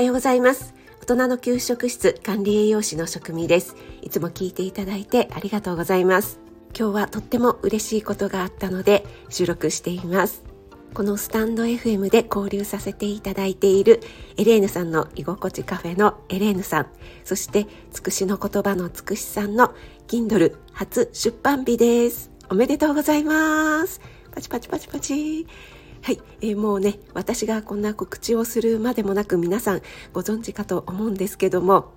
はようございます。大人の給食室管理栄養士の職味です。いつも聞いていただいてありがとうございます。今日はとっても嬉しいことがあったので収録しています。このスタンド FM で交流させていただいているエレーヌさんの居心地カフェのエレーヌさん。そしてつくしの言葉のつくしさんの Kindle 初出版日です。おめでとうございます。パチパチパチパチ。はい、えー、もうね私がこんな告知をするまでもなく皆さんご存知かと思うんですけども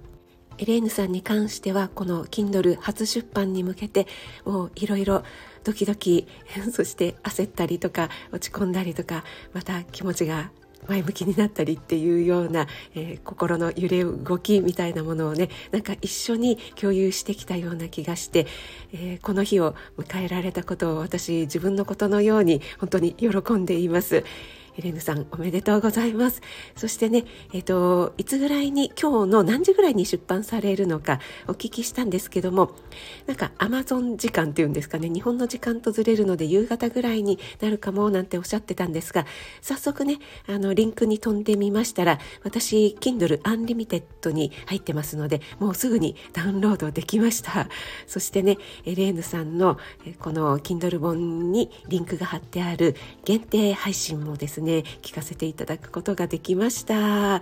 エレーヌさんに関してはこの Kindle 初出版に向けてもういろいろドキドキ そして焦ったりとか落ち込んだりとかまた気持ちが前向きになったりっていうような、えー、心の揺れ動きみたいなものをねなんか一緒に共有してきたような気がして、えー、この日を迎えられたことを私自分のことのように本当に喜んでいます。エレヌさんおめでとうございます。そしてね、えっ、と、いつぐらいに、今日の何時ぐらいに出版されるのかお聞きしたんですけども、なんかアマゾン時間っていうんですかね、日本の時間とずれるので夕方ぐらいになるかもなんておっしゃってたんですが、早速ね、あの、リンクに飛んでみましたら、私、Kindle Unlimited に入ってますので、もうすぐにダウンロードできました。そしてね、エレーヌさんのこの Kindle 本にリンクが貼ってある限定配信もですね、ね聞かせていただくことができました。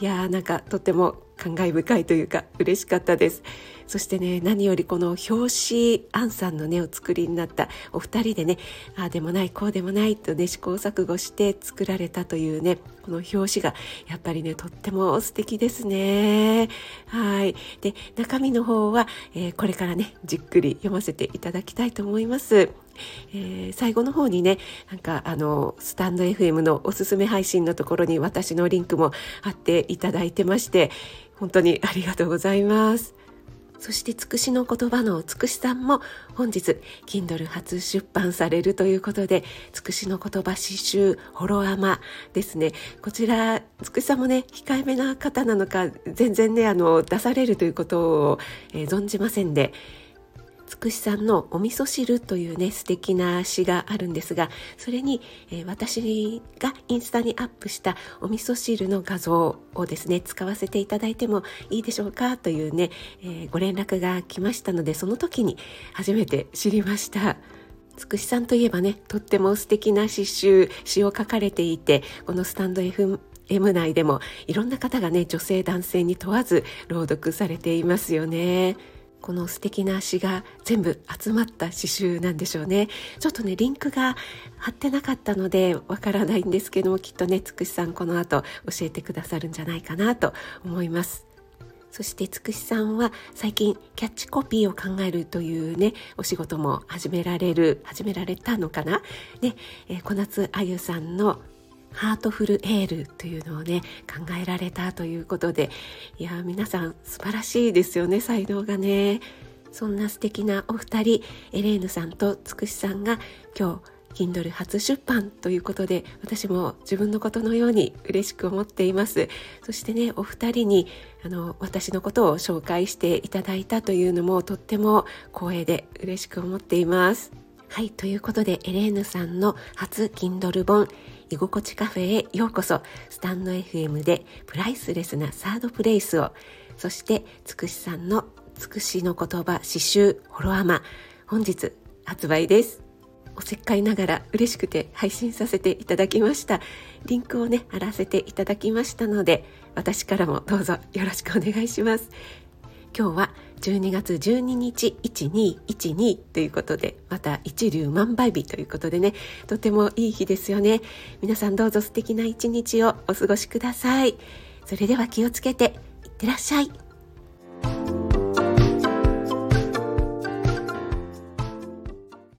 いやーなんかとっても感慨深いというか嬉しかったです。そしてね何よりこの表紙アンさんのねお作りになったお二人でねああでもないこうでもないとね試行錯誤して作られたというねこの表紙がやっぱりねとっても素敵ですね。はい。で中身の方は、えー、これからねじっくり読ませていただきたいと思います。えー、最後の方にねなんかあのスタンド FM のおすすめ配信のところに私のリンクも貼っていただいてまして本当にありがとうございます。そしてつくしの言葉のつくしさんも本日 Kindle 初出版されるということでつくしの言葉詩集ホロアマですねこちらつくしさんもね控えめな方なのか全然ねあの出されるということを、えー、存じませんでつくしさんのお味噌汁というね素敵な詩があるんですがそれに、えー、私がインスタにアップしたお味噌汁の画像をですね使わせていただいてもいいでしょうかというね、えー、ご連絡が来ましたのでその時に初めて知りました。つくしさんといえばねとっても素敵な詩集詩を書かれていてこのスタンド FM M 内でもいろんな方がね女性男性に問わず朗読されていますよね。この素敵な詩が全部集まった詩集なんでしょうね。ちょっとねリンクが貼ってなかったのでわからないんですけどもきっとねつくしさんこの後教えてくださるんじゃないかなと思います。そしてつくしさんは最近キャッチコピーを考えるというねお仕事も始められる始められたのかな？ね、えー、小夏あゆさんのハートフルエールというのをね考えられたということで。いや皆さん素晴らしいですよね才能がね。そんな素敵なお二人エレーヌさんとつくしさんが今日 Kindle 初出版ということで私も自分のことのように嬉しく思っています。そしてねお二人にあの私のことを紹介していただいたというのもとっても光栄で嬉しく思っています。はいということでエレーヌさんの初 Kindle 本居心地カフェへようこそ。スタンド FM でプライスレスなサードプレイスをそしてつくしさんのつくしの言葉詩集ホロアマ。本日発売です。おせっかいながら嬉しくて配信させていただきました。リンクをね貼らせていただきましたので私からもどうぞよろしくお願いします。今日は12月12日1212ということでまた一粒万倍日ということでね。とてもいい日ですよね。皆さんどうぞ素敵な一日をお過ごしください。それでは気をつけていってらっしゃい。